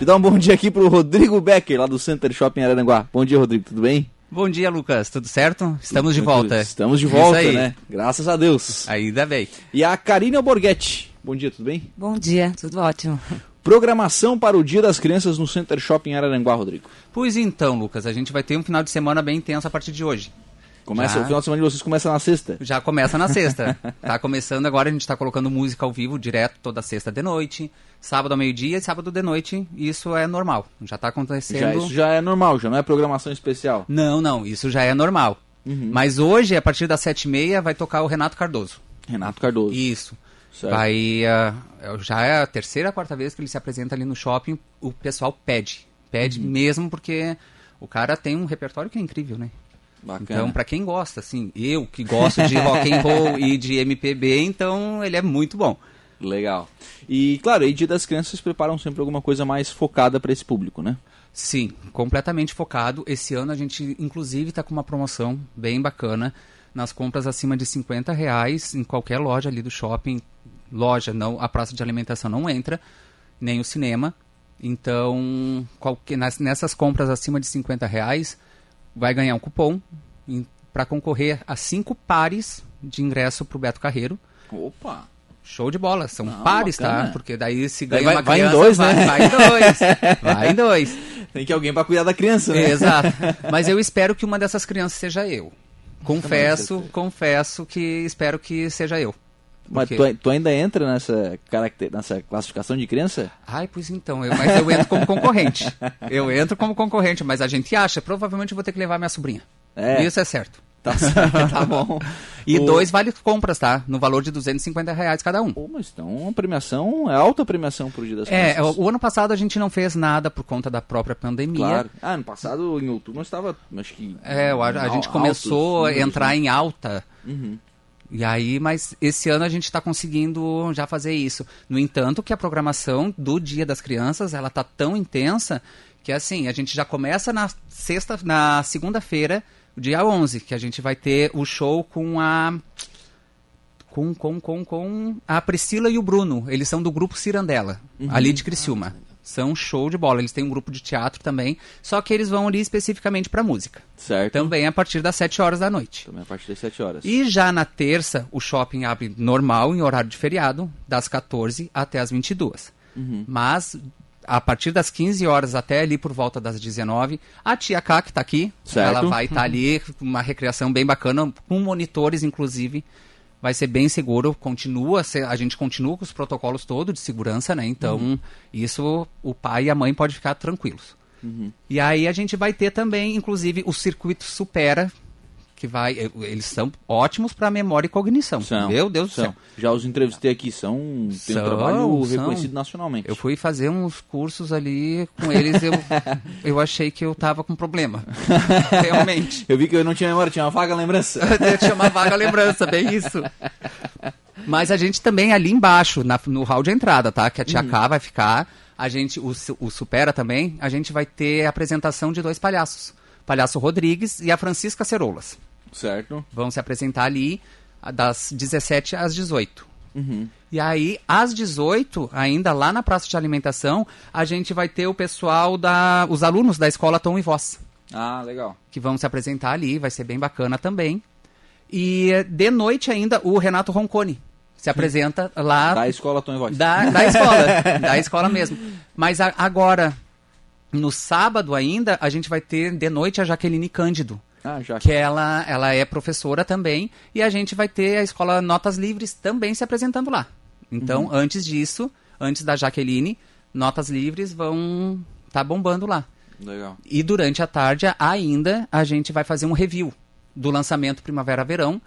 De dar um bom dia aqui pro Rodrigo Becker, lá do Center Shopping Araranguá. Bom dia, Rodrigo, tudo bem? Bom dia, Lucas. Tudo certo? Estamos de volta. Estamos de volta, né? Graças a Deus. Ainda bem. E a Karine Alborguete. Bom dia, tudo bem? Bom dia, tudo ótimo. Programação para o Dia das Crianças no Center Shopping Araranguá, Rodrigo. Pois então, Lucas, a gente vai ter um final de semana bem intenso a partir de hoje. Começa, já. O final de semana de vocês começa na sexta? Já começa na sexta. tá começando agora, a gente está colocando música ao vivo direto toda sexta de noite, sábado ao meio-dia e sábado de noite. Isso é normal. Já está acontecendo. Já, isso já é normal, já não é programação especial. Não, não, isso já é normal. Uhum. Mas hoje, a partir das sete e meia, vai tocar o Renato Cardoso. Renato Cardoso. Isso. Certo. Vai, uh, já é a terceira, quarta vez que ele se apresenta ali no shopping. O pessoal pede. Pede uhum. mesmo porque o cara tem um repertório que é incrível, né? Bacana. Então, para quem gosta, assim, eu que gosto de rock and roll e de MPB, então ele é muito bom. Legal. E claro, aí Dia das Crianças preparam sempre alguma coisa mais focada para esse público, né? Sim, completamente focado. Esse ano a gente, inclusive, está com uma promoção bem bacana nas compras acima de 50 reais em qualquer loja ali do shopping. Loja, não, a praça de alimentação não entra, nem o cinema. Então, qualquer, nessas compras acima de 50 reais, vai ganhar um cupom para concorrer a cinco pares de ingresso para o Beto Carreiro. Opa! Show de bola, são Não, pares, tá? bacana. tá? Porque daí se ganha vai, uma criança, vai em dois, vai, né? Vai em dois, vai em dois. Tem que alguém para cuidar da criança, né? Exato. Mas eu espero que uma dessas crianças seja eu. Confesso, confesso que espero que seja eu. Mas tu, tu, ainda entra nessa, caracter, nessa classificação de criança? Ai, pois então, eu, mas eu entro como concorrente. Eu entro como concorrente, mas a gente acha, provavelmente eu vou ter que levar minha sobrinha. É. Isso é certo. Tá certo, tá bom. e o... dois vale compras, tá? No valor de 250 reais cada um. Pô, mas então uma premiação, é alta premiação pro Dia das É, crianças. o, o ano passado a gente não fez nada por conta da própria pandemia. Claro. Ah, ano passado, em outubro, nós estava, acho que... É, a, a gente começou a entrar né? em alta. Uhum. E aí, mas esse ano a gente está conseguindo já fazer isso. No entanto, que a programação do Dia das Crianças, ela tá tão intensa que assim, a gente já começa na sexta, na segunda-feira, dia 11, que a gente vai ter o show com a com com com com a Priscila e o Bruno. Eles são do grupo Cirandela, uhum. ali de Criciúma. Ah, são show de bola. Eles têm um grupo de teatro também, só que eles vão ali especificamente para música. Certo. Também a partir das 7 horas da noite. Também a partir das 7 horas. E já na terça, o shopping abre normal, em horário de feriado, das 14 até as 22. Uhum. Mas a partir das 15 horas até ali por volta das 19, a tia K, que está aqui, certo. ela vai estar tá ali, uma recreação bem bacana, com monitores, inclusive, vai ser bem seguro, continua, a gente continua com os protocolos todos de segurança, né? Então, uhum. isso o pai e a mãe podem ficar tranquilos. Uhum. E aí a gente vai ter também, inclusive, o circuito Supera, que vai. Eh, eles são ótimos para memória e cognição. São, Meu Deus são. do céu. Já os entrevistei aqui, são. Tem são, um trabalho são. reconhecido nacionalmente. Eu fui fazer uns cursos ali com eles, eu, eu achei que eu tava com problema. Realmente. Eu vi que eu não tinha memória, tinha uma vaga lembrança. eu tinha uma vaga lembrança, bem isso. Mas a gente também ali embaixo, na, no hall de entrada, tá? Que a tia hum. K vai ficar. A gente, o, o Supera também, a gente vai ter a apresentação de dois palhaços. Palhaço Rodrigues e a Francisca Cerolas. Certo. Vão se apresentar ali das 17 às 18. Uhum. E aí, às 18, ainda lá na praça de alimentação, a gente vai ter o pessoal da. os alunos da escola Tom e Voz. Ah, legal. Que vão se apresentar ali, vai ser bem bacana também. E de noite ainda, o Renato Roncone se apresenta lá. Da escola Tom e Voz. Da, da escola, da escola mesmo. Mas a, agora, no sábado ainda, a gente vai ter de noite a Jaqueline Cândido. Ah, já. Que ela, ela é professora também. E a gente vai ter a escola Notas Livres também se apresentando lá. Então, uhum. antes disso, antes da Jaqueline, Notas Livres vão estar tá bombando lá. Legal. E durante a tarde ainda a gente vai fazer um review do lançamento Primavera-Verão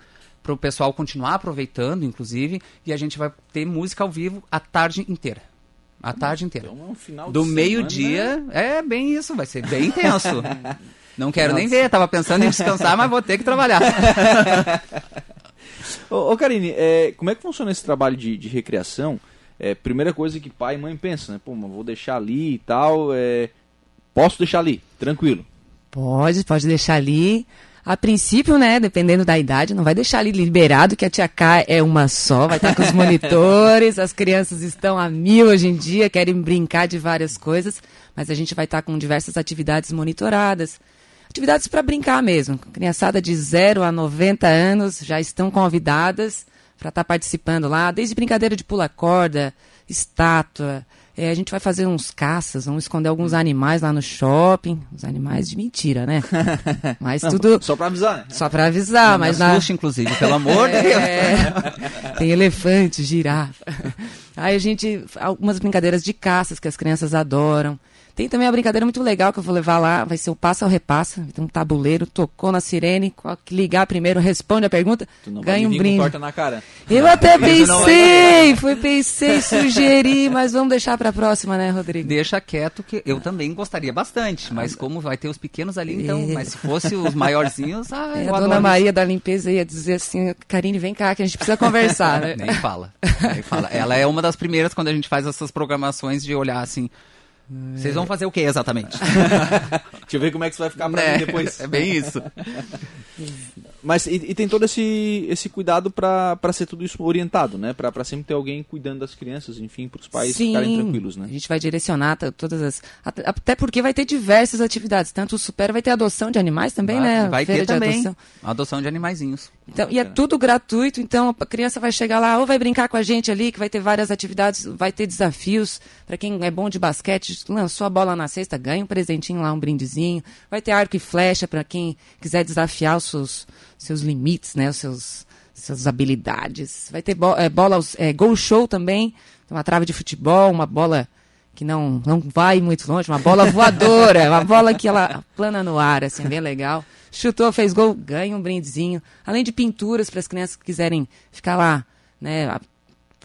para o pessoal continuar aproveitando, inclusive, e a gente vai ter música ao vivo a tarde inteira. A tarde inteira. Então, é um final do meio-dia, é bem isso, vai ser bem intenso. Não quero Nossa. nem ver, tava pensando em descansar, mas vou ter que trabalhar. ô, ô Karine, é, como é que funciona esse trabalho de, de recreação? É, primeira coisa que pai e mãe pensam, né? Pô, mas vou deixar ali e tal. É... Posso deixar ali, tranquilo. Pode, pode deixar ali. A princípio, né, dependendo da idade, não vai deixar ali liberado que a tia K é uma só, vai estar com os monitores, as crianças estão a mil hoje em dia, querem brincar de várias coisas, mas a gente vai estar com diversas atividades monitoradas. Atividades para brincar mesmo. Criançada de 0 a 90 anos já estão convidadas para estar participando lá, desde brincadeira de pula-corda, estátua, é, a gente vai fazer uns caças, vamos esconder alguns animais lá no shopping. Os animais de mentira, né? Mas Não, tudo. Só pra avisar, né? Só pra avisar, Não mas na... assuste, inclusive, pelo amor de Deus. É, tem elefante, girafa. Aí a gente. Algumas brincadeiras de caças que as crianças adoram. Tem também a brincadeira muito legal que eu vou levar lá, vai ser o passa ou repassa. Tem um tabuleiro, tocou na sirene, ligar primeiro, responde a pergunta, ganha um brinde. torta na cara. Eu até Isso não pensei, fui pensei, sugeri, mas vamos deixar pra próxima, né, Rodrigo? Deixa quieto que eu também gostaria bastante, mas como vai ter os pequenos ali, então, É. mas se fosse os maiorzinhos, ah, É, eu a dona Maria da limpeza ia dizer assim, Karine, vem cá que a gente precisa conversar, né? Nem fala, nem fala. Ela é uma das primeiras quando a gente faz essas programações de olhar assim. Vocês vão fazer o que exatamente? Deixa eu ver como é que isso vai ficar pra É, mim depois. é bem isso. Mas e, e tem todo esse, esse cuidado pra pra ser tudo isso orientado, né? Pra pra sempre ter alguém cuidando das crianças, enfim, pros pais ficarem tranquilos, né? A gente vai direcionar todas as. Até, até porque vai ter diversas atividades. Tanto o Super vai ter adoção de animais também, vai, né? Vai Feira ter de também adoção. adoção de animaizinhos. Então, e é tudo gratuito, então a criança vai chegar lá, ou vai brincar com a gente ali, que vai ter várias atividades, vai ter desafios. Para quem é bom de basquete, lançou a bola na cesta, ganha um presentinho lá, um brindezinho. Vai ter arco e flecha para quem quiser desafiar os seus, seus limites, né? Os seus, suas habilidades. Vai ter bo é, bola, é, gol show também, uma trave de futebol, uma bola que não, não vai muito longe, uma bola voadora, uma bola que ela plana no ar, assim, bem legal. Chutou, fez gol, ganha um brindezinho. Além de pinturas para as crianças que quiserem ficar lá, né,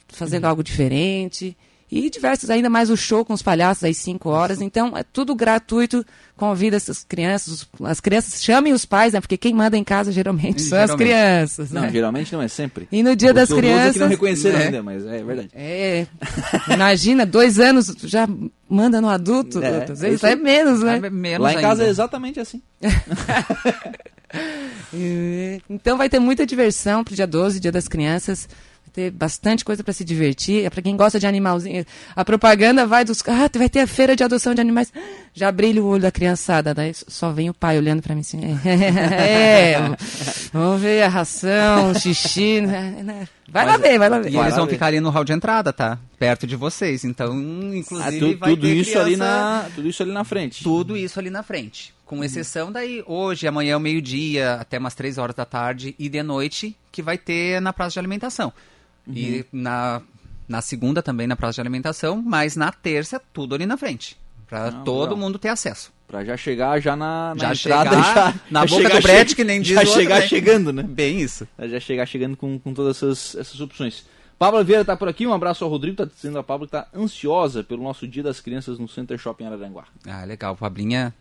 fazendo algo diferente. E diversos, ainda mais o show com os palhaços às 5 horas. Então, é tudo gratuito. Convida essas crianças. As crianças chamem os pais, né? Porque quem manda em casa geralmente são as Geralmente. crianças. Não, né? geralmente não é sempre. E no dia das Os idosos é que não crianças. reconheceram né? ainda, mas é verdade. É. Imagina, dois anos já manda no adulto. É, às é vezes isso é menos, né? Ah, menos Lá em casa é ainda. exatamente assim. Então vai ter muita diversão pro dia 12, dia das crianças. Ter bastante coisa para se divertir. É para quem gosta de animalzinho. A propaganda vai dos. Ah, vai ter a feira de adoção de animais. Já brilha o olho da criançada. Daí só vem o pai olhando para mim assim. É, vamos ver a ração, o xixi. né, né. Vai lá Mas- ver, vai lá ver. E Vai eles lá vão ver. ficar ali no hall de entrada, tá? Perto de vocês. Então, Ah, inclusive, tu- vai tudo ter isso ali criança- na, tudo isso ali na frente. Tudo isso ali na frente. Com exceção daí, hoje, amanhã, ao meio-dia, até umas três horas da tarde e de noite, que vai ter na praça de alimentação. E na, na segunda também na praça de alimentação, mas na terça, tudo ali na frente. Ah, todo mundo ter acesso. Pra já chegar já na, na Já entrada, chegar já, na já boca chegar do brete, que nem diz Já outro, chegar né? chegando, né? Bem isso. Já chegar chegando com, com todas essas, essas opções. Pablo Vieira tá por aqui, um abraço ao Rodrigo, tá dizendo a Pablo que tá ansiosa pelo nosso Dia das Crianças no Center Shopping Araranguá. Ah, legal. Fabrinha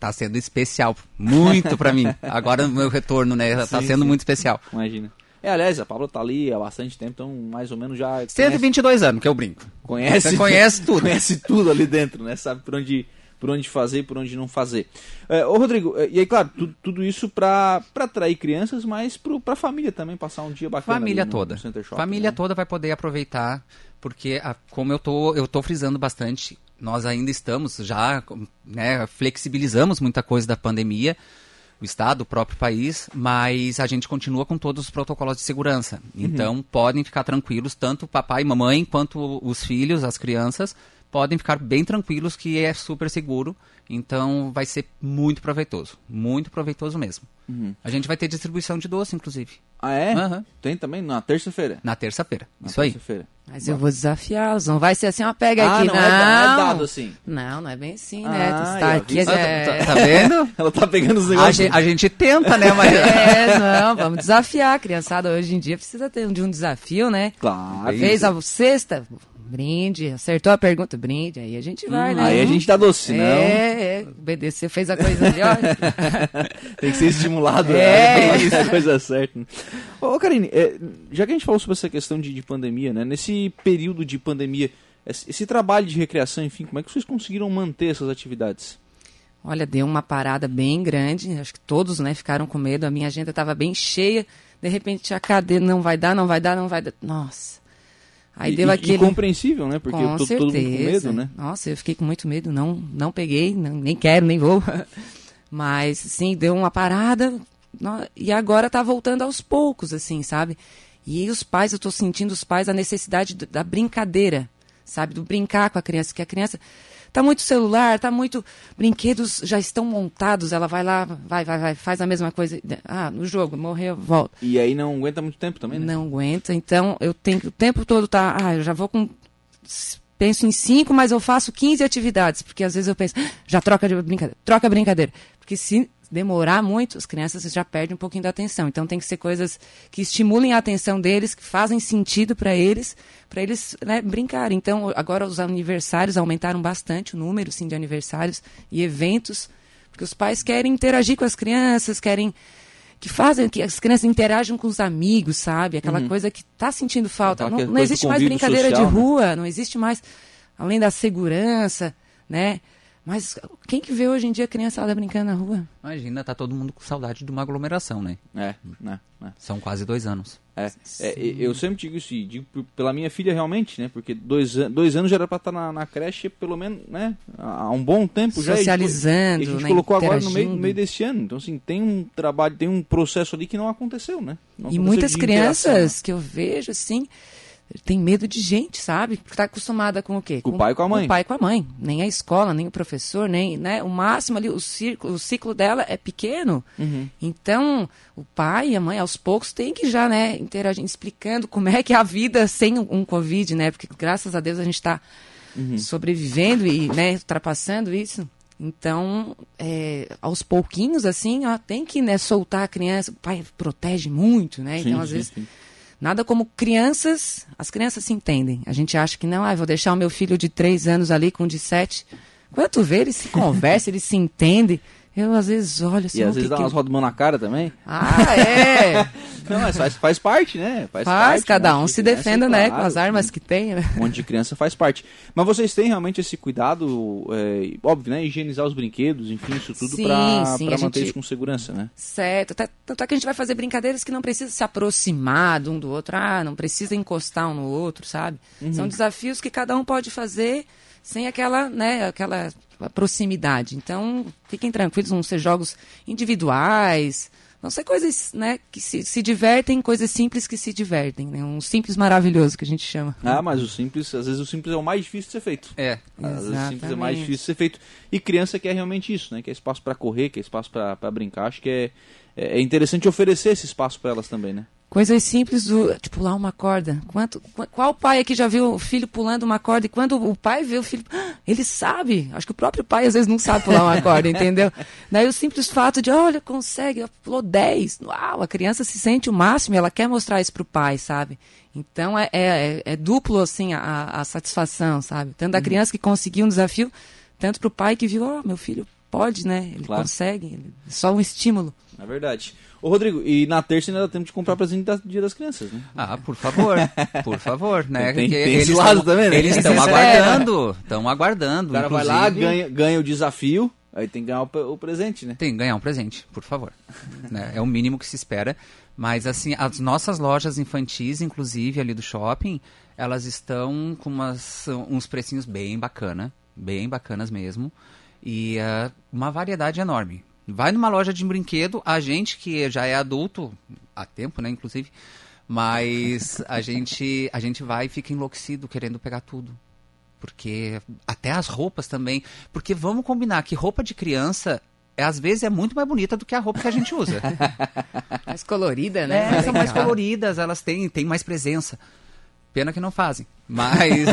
tá sendo especial. Muito pra mim. Agora no meu retorno, né? tá Sim, sendo sim. muito especial. Imagina. É, aliás, a Pablo tá ali há bastante tempo, então mais ou menos já conhece, 122 anos que eu brinco. conhece, Você conhece tudo. conhece tudo ali dentro, né? Sabe por onde, por onde fazer e por onde não fazer. É, ô Rodrigo, é, e aí, claro, tu- tudo isso pra, pra atrair crianças, mas pro, pra família também passar um dia bacana Família no, toda. no Shopping. Família né? toda vai poder aproveitar, porque a- como eu tô, eu tô frisando bastante, nós ainda estamos já, né, flexibilizamos muita coisa da pandemia, o estado, o próprio país, mas a gente continua com todos os protocolos de segurança. Uhum. Então podem ficar tranquilos, tanto o papai e mamãe quanto os filhos, as crianças, podem ficar bem tranquilos que é super seguro. Então vai ser muito proveitoso, muito proveitoso mesmo. Uhum. A gente vai ter distribuição de doce, inclusive, Ah, é? Aham. Tem também na terça-feira. na terça-feira. Na Isso aí. terça-feira. Mas eu vou desafiá-los. Não vai ser assim, ó, pega Ah, aqui. não, não, é, não é dado assim. Não, não é bem assim, né? Ah, Tu está aqui. vi. Ah, é... tá, tá vendo? Ela tá pegando os A negócios. gente, a gente tenta, né? Mas É, não, vamos desafiar. A criançada hoje em dia precisa ter de um desafio, né? Claro. Fez a sexta, brinde. Acertou a pergunta, brinde. Aí a gente vai, né? Aí a gente dá doce, não. É, é, obedeceu, fez a coisa ó. Tem que ser estimulado, É. né? É a coisa certa. né? Ô, ô, Karine, é, já que a gente falou sobre essa questão de, de pandemia, né? Nesse período de pandemia, esse, trabalho de recreação, enfim, como é que vocês conseguiram manter essas atividades? Olha, deu uma parada bem grande. Acho que todos, né, ficaram com medo. A minha agenda estava bem cheia. De repente, a cadeira não vai dar, não vai dar, não vai dar. Nossa. Aí e, deu aquele. E compreensível, né? Porque com tô, certeza. todo mundo com medo, né? Nossa, eu fiquei com muito medo. Não, não peguei, não, nem quero, nem vou. Mas, sim, deu uma parada. E agora tá voltando aos poucos, assim, sabe? E os pais, eu estou sentindo os pais a necessidade da brincadeira, sabe? Do brincar com a criança, que a criança Tá muito celular, tá muito. Brinquedos já estão montados, ela vai lá, vai, vai, vai, faz a mesma coisa. Ah, no jogo, morreu, volta. E aí não aguenta muito tempo também, né? Não aguenta, então eu tenho o tempo todo tá. Ah, eu já vou com. Penso em cinco, mas eu faço 15 atividades, porque às vezes eu penso, ah, já troca de brincadeira, troca brincadeira. Porque se demorar muito, as crianças já perdem um pouquinho da atenção. Então tem que ser coisas que estimulem a atenção deles, que fazem sentido para eles, para eles né, brincarem. Então agora os aniversários aumentaram bastante o número sim, de aniversários e eventos, porque os pais querem interagir com as crianças, querem que fazem que as crianças interajam com os amigos, sabe? Aquela uhum. coisa que está sentindo falta. Não, não existe mais brincadeira social, de né? rua, né? não existe mais, além da segurança, né? Mas quem que vê hoje em dia criançada brincando na rua? Imagina, tá todo mundo com saudade de uma aglomeração, né? É, né? É. São quase dois anos. É, é, eu sempre digo isso, digo pela minha filha realmente, né? Porque dois, dois anos já era para estar tá na, na, creche, pelo menos, né? Há um bom tempo já. Socializando, e a gente né? colocou agora no meio, no meio desse ano. Então, assim, tem um trabalho, tem um processo ali que não aconteceu, né? Não e muitas crianças que eu vejo, assim, tem medo de gente, sabe? Porque está acostumada com o quê? Com, com o pai e com a mãe. Com o pai e com a mãe. Nem a escola, nem o professor, nem, né? O máximo ali, o ciclo, o ciclo dela é pequeno. Uhum. Então, o pai e a mãe, aos poucos, tem que já, né, interagir, explicando como é que é a vida sem um Covid, né? Porque graças a Deus a gente está uhum. sobrevivendo e, né, ultrapassando isso. Então, é, aos pouquinhos, assim, ó, tem que né, soltar a criança. O pai protege muito, né? Então, sim, às sim, vezes, sim. Nada como crianças, as crianças se entendem. A gente acha que não, ah, vou deixar o meu filho de três anos ali com de sete. Quando tu vê, eles se conversam, eles se entendem. Eu às vezes olho assim. E às vezes dá umas rodas na cara também. Ah, é! Não, mas faz, faz parte, né? Faz, faz parte, cada um se defenda, né? Claro, com as armas que tem. Né? Um monte de criança faz parte. Mas vocês têm realmente esse cuidado, é, óbvio, né? Higienizar os brinquedos, enfim, isso tudo pra manter gente... isso com segurança, né? Certo. Tanto é que a gente vai fazer brincadeiras que não precisa se aproximar de um do outro. Ah, não precisa encostar um no outro, sabe? Uhum. São desafios que cada um pode fazer sem aquela, né, aquela proximidade. Então, fiquem tranquilos, vão ser jogos individuais, vão ser coisas, né, que se, se divertem, coisas simples que se divertem, né? Um simples maravilhoso que a gente chama. Ah, mas o simples, às vezes o simples é o mais difícil de ser feito. É. Às Exatamente. vezes o simples é mais difícil de ser feito. E criança quer realmente isso, né? Que é espaço para correr, que é espaço para brincar. Acho que é, é interessante oferecer esse espaço para elas também, né? Coisas simples do, de pular uma corda. Quanto, qual pai aqui já viu o filho pulando uma corda e quando o pai vê o filho, ele sabe. Acho que o próprio pai às vezes não sabe pular uma corda, entendeu? Daí o simples fato de, olha, consegue, pulou 10. Uau, a criança se sente o máximo e ela quer mostrar isso pro pai, sabe? Então é, é, é duplo assim a, a, satisfação, sabe? Tanto da uhum. criança que conseguiu um desafio, tanto pro pai que viu, ó, oh, meu filho pode, né? Ele claro. consegue, é só um estímulo. É verdade. Ô Rodrigo, e na terça ainda temos de comprar presente do Dia das Crianças, né? Ah, por favor, por favor, né? Tem, tem eles esse lado também, né? Eles estão aguardando, estão aguardando. O cara inclusive... vai lá, ganha, ganha o desafio, aí tem que ganhar o, o presente, né? Tem que ganhar um presente, por favor. né? É o mínimo que se espera. Mas, assim, as nossas lojas infantis, inclusive, ali do shopping, elas estão com umas, uns precinhos bem bacana, bem bacanas mesmo. E uh, uma variedade enorme. Vai numa loja de brinquedo, a gente que já é adulto, há tempo, né, inclusive, mas a gente, a gente vai e fica enlouquecido querendo pegar tudo. Porque até as roupas também. Porque vamos combinar que roupa de criança é, às vezes é muito mais bonita do que a roupa que a gente usa. mais colorida, né? É, são mais coloridas, elas têm, têm mais presença. Pena que não fazem. Mas.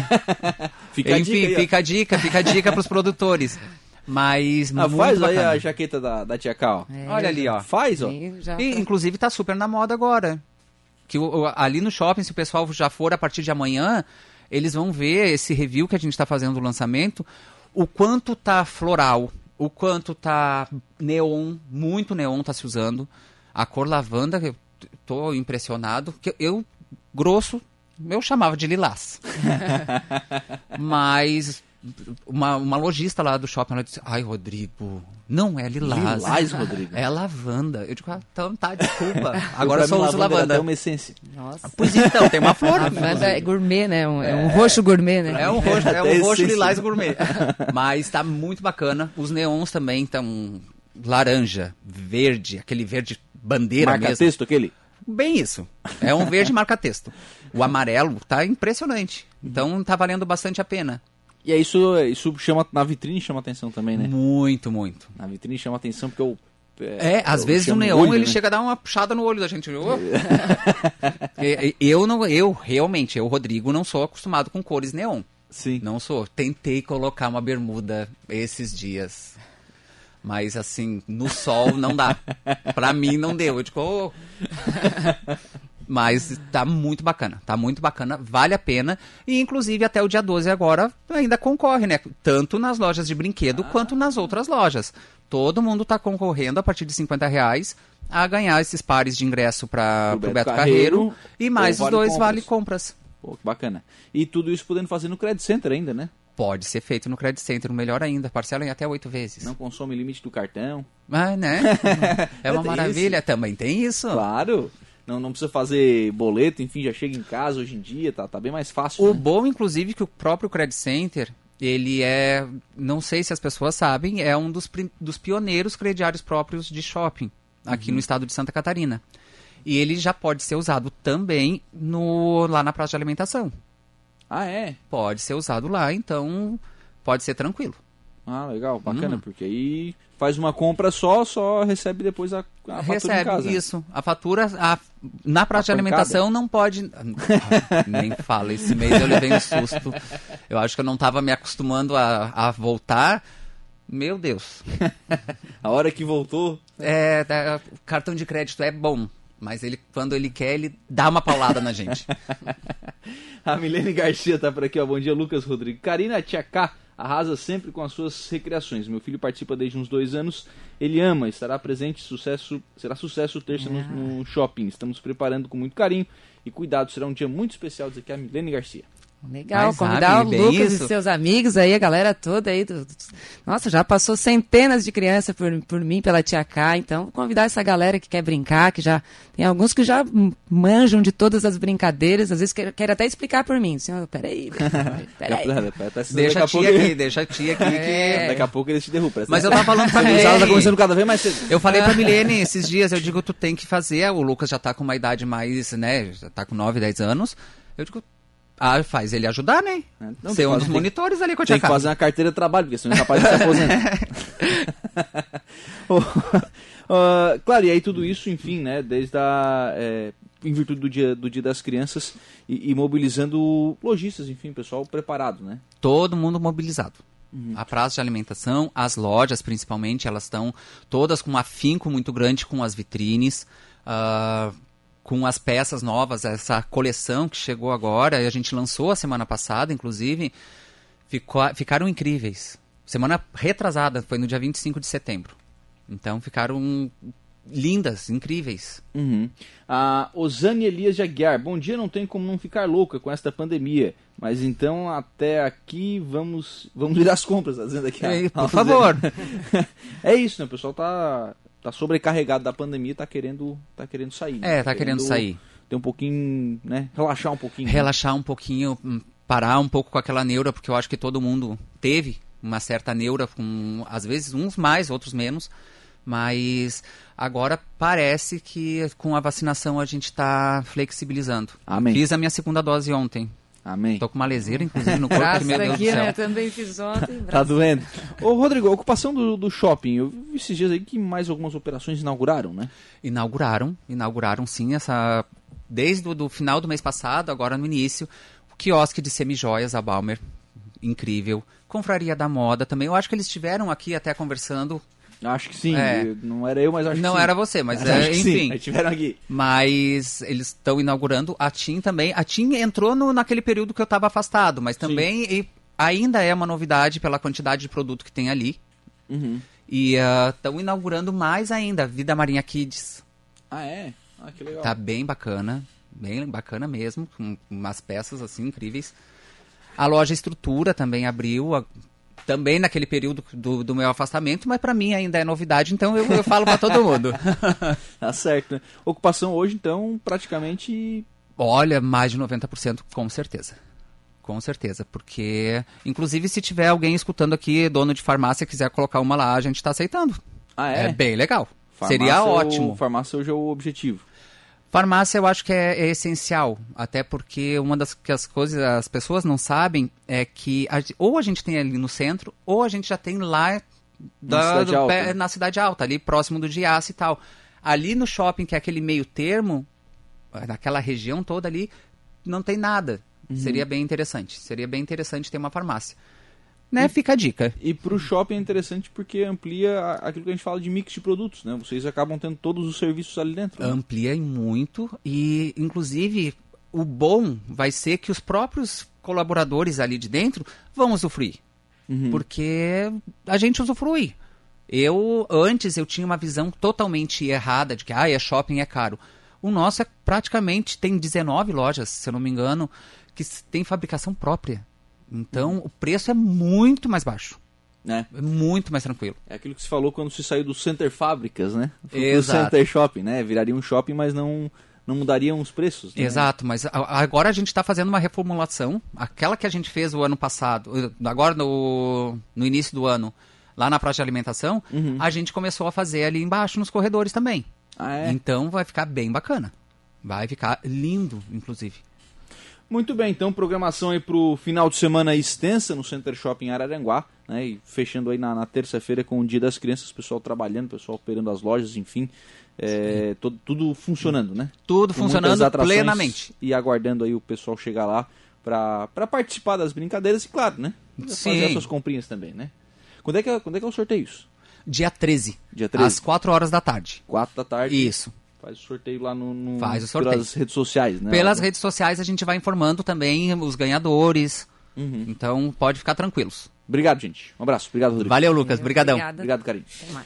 fica Enfim, a dica, fica a dica, fica a dica para os produtores. Mas ah, faz bacana. aí a jaqueta da, da Tia Cal. É, Olha ali, ó. Faz, ó. Já... E, tá. inclusive tá super na moda agora. Que ali no shopping, se o pessoal já for a partir de amanhã, eles vão ver esse review que a gente está fazendo do lançamento, o quanto tá floral, o quanto tá neon, muito neon tá se usando. A cor lavanda, eu tô impressionado. que Eu, grosso, eu chamava de lilás. Mas uma, uma lojista lá do shopping, ela disse, ai, Rodrigo, não é lilás. Lilás, Rodrigo. É lavanda. Eu digo, ah, então tá, desculpa. Agora eu só uso lavanda. até uma essência. Nossa. Pois então, tem uma flor. Lavanda é gourmet, né? Um- É um roxo gourmet, né? É um roxo, é um roxo lilás gourmet. Mas tá muito bacana. Os neons também estão laranja, verde, aquele verde bandeira Marca mesmo. texto aquele? Bem isso. É um verde marca-texto. O amarelo tá impressionante. Então tá valendo bastante a pena. E aí isso, isso chama, na vitrine chama atenção também, né? Muito, muito. Na vitrine chama atenção porque eu... É, às eu vezes o neon olho, ele né? chega a dar uma puxada no olho da gente. E- eu não, eu realmente, eu Rodrigo não sou acostumado com cores neon. Sim. Não sou. Tentei colocar uma bermuda esses dias. Mas assim, no sol não dá. pra mim não deu. Eu digo, "Ô." Mas tá muito bacana. Tá muito bacana. Vale a pena. E inclusive até o dia 12 agora ainda concorre, né? Tanto nas lojas de brinquedo quanto nas outras lojas. Todo mundo tá concorrendo a partir de 50 reais a ganhar esses pares de ingresso para o Beto Beto Carreiro Carreiro, e mais os dois Compras. vale compras. Pô, que bacana. E tudo isso podendo fazer no Credit Center ainda, né? Pode ser feito no Credit Center, melhor ainda. Parcela em até oito vezes. Não consome limite do cartão. Mas, né? É uma maravilha. Também tem isso. Claro. Não, não precisa fazer boleto, enfim, já chega em casa hoje em dia, tá, tá bem mais fácil. O né? bom, inclusive, que o próprio Credit Center, ele é, não sei se as pessoas sabem, é um dos, dos pioneiros crediários próprios de shopping aqui no estado de Santa Catarina. E ele já pode ser usado também no, lá na praça de alimentação. Ah, é? Pode ser usado lá, então pode ser tranquilo. Ah, legal, bacana, Hum. porque aí faz uma compra só, só recebe depois a, a fatura em Recebe casa. isso. A fatura a- na praça A de alimentação não pode. Ah, Nem fala, esse mês eu levei um susto. Eu acho que eu não estava me acostumando a, a voltar. Meu Deus. A hora que voltou, É, tá, o cartão de crédito é bom, mas ele, quando ele quer, ele dá uma paulada na gente. a Milene Garcia tá por aqui, ó. Bom dia, Lucas Rodrigo. Karina Tia K arrasa sempre com as suas recreações. Meu filho participa desde uns dois anos. Ele ama, estará presente, sucesso, será sucesso terça no, no shopping. Estamos preparando com muito carinho e cuidado. Será um dia muito especial, diz aqui a Milene Garcia. Legal, Mas convidar sabe, o Lucas isso. e seus amigos aí, a galera toda aí. do- do- Nossa, já passou centenas de crianças por, por mim, pela Tia K, então vou convidar essa galera que quer brincar, que já. Tem alguns que já manjam de todas as brincadeiras, às vezes quer, quer até explicar por mim. Senhor, peraí, peraí. Tá se- Deixa a tia pouco- aqui, deixa a tia aqui que. Daqui a pouco eles te derrubam. presta Mas eu tava falando pra Essa gurizada tá Milene. começando cada vez mais cedo. Eu falei pra Milene esses dias, eu digo, tu tem que fazer, o Lucas já tá com uma idade mais, né, já tá com 9, 10 anos. Eu digo, ah, faz ele ajudar, né? É, não, Ser um dos monitores ali com a Tem que fazer uma carteira de trabalho, porque senão o rapaz não se aposenta. Ô, ah, claro, e aí tudo isso, enfim, né, desde a... é, em virtude do dia, do dia das crianças e, e mobilizando lojistas, enfim, pessoal preparado, né? todo mundo mobilizado. Uhum. A praça de alimentação, as lojas principalmente, elas estão todas com um afinco muito grande com as vitrines, ah, com as peças novas, essa coleção que chegou agora, e a gente lançou a semana passada, inclusive, ficou, ficaram incríveis. Semana retrasada, foi no dia 25 de setembro. Então ficaram lindas, incríveis. Uhum. A Osane Elias de Aguiar, bom dia, não tem como não ficar louca com esta pandemia, mas então até aqui vamos vamos ir às compras, tá dizendo aqui. Ei, por favor. É isso, né, o pessoal tá, tá sobrecarregado da pandemia, tá querendo, tá querendo sair. né? É, tá querendo sair. Ter um pouquinho, né, relaxar um pouquinho. relaxar um pouquinho, hum, parar um pouco com aquela neura, porque eu acho que todo mundo teve uma certa neura, com, às vezes uns mais, outros menos, mas agora parece que com a vacinação a gente está flexibilizando. Amém. Fiz a minha segunda dose ontem. Amém. Tô com uma leseira, inclusive, no corpo, meu Deus do aqui, céu. né? Também fiz ontem. Tá doendo. Ô, Rodrigo, a ocupação do, do shopping, eu vi esses dias aí que mais algumas operações inauguraram, né? Inauguraram, inauguraram sim essa. Desde o do final do mês passado, agora no início, o quiosque de semijoias, a Balmer, incrível. Confraria da Moda também. Eu acho que eles estiveram aqui até conversando. Acho que sim. É. Não era eu, mas acho que Não sim. era você, mas Acho é, que sim. enfim. Aí tiveram aqui. Mas eles estão inaugurando a TIM também. A TIM entrou no, naquele período que eu estava afastado, mas também e ainda é uma novidade pela quantidade de produto que tem ali. Uhum. E estão inaugurando mais ainda, Vida Marinha Kids. Ah, é? Ah, que legal. Tá bem bacana, bem bacana mesmo, com umas peças assim incríveis. A loja Estrutura também abriu, também naquele período do, do meu afastamento, mas para mim ainda é novidade, então eu, eu falo para todo mundo. Tá certo, né? Ocupação hoje, então, praticamente. Olha, mais de 90%, com certeza. Com certeza, porque, inclusive, se tiver alguém escutando aqui, dono de farmácia, quiser colocar uma lá, a gente está aceitando. Ah, é? bem legal. Farmácia Seria é o- ótimo. Farmácia hoje é o objetivo. Farmácia eu acho que é, é essencial, até porque uma das que as coisas as pessoas não sabem é que a- ou a gente tem ali no centro, ou a gente já tem lá da- Cidade do Alta, pé- né? na cidade alta, ali próximo do Giasse e tal. Ali no shopping, que é aquele meio termo, naquela região toda ali, não tem nada. Uhum. Seria bem interessante. Seria bem interessante ter uma farmácia. Né? Fica a dica. E pro shopping é interessante porque amplia aquilo que a gente fala de mix de produtos, né? Vocês acabam tendo todos os serviços ali dentro. né? amplia e muito e inclusive o bom vai ser que os próprios colaboradores ali de dentro vão usufruir Uhum. porque a gente usufrui eu antes eu tinha uma visão totalmente errada de que ah é shopping é caro o nosso é praticamente tem 19 lojas se eu não me engano que tem fabricação própria então o preço é muito mais baixo Né? é muito mais tranquilo É aquilo que se falou quando se saiu do Center Fábricas, né? Exato. Center Shopping, né? Viraria um shopping, mas não, não mudariam os preços. né? Exato, mas agora a gente está fazendo uma reformulação. Aquela que a gente fez o ano passado, eh, agora no, no início do ano, lá na praça de alimentação, Uhum. a gente começou a fazer ali embaixo nos corredores também. Ah, é? Então vai ficar bem bacana. Vai ficar lindo, inclusive. Muito bem, então programação aí pro final de semana extensa no Center Shopping Araranguá, né? E fechando aí na, na terça-feira com o Dia das Crianças, o pessoal trabalhando, o pessoal operando as lojas, enfim. É, todo- tudo funcionando, né? Tudo Com funcionando plenamente. E aguardando aí o pessoal chegar lá pra, pra participar das brincadeiras e, claro, né? Fazer Sim. as suas comprinhas também, né? Quando é que, é- quando é, que é o sorteio isso? Dia 13, Dia 13? às 4 horas da tarde. 4 da tarde. Isso. Faz o sorteio lá no, no- Faz o sorteio. pelas redes sociais, né? Pelas redes sociais a gente vai informando também os ganhadores. Uhum. Então pode ficar tranquilos. Obrigado, gente. Um abraço. Obrigado, Rodrigo. Valeu, Lucas. Brigadão. Obrigada. Obrigado, Carinho. Até mais.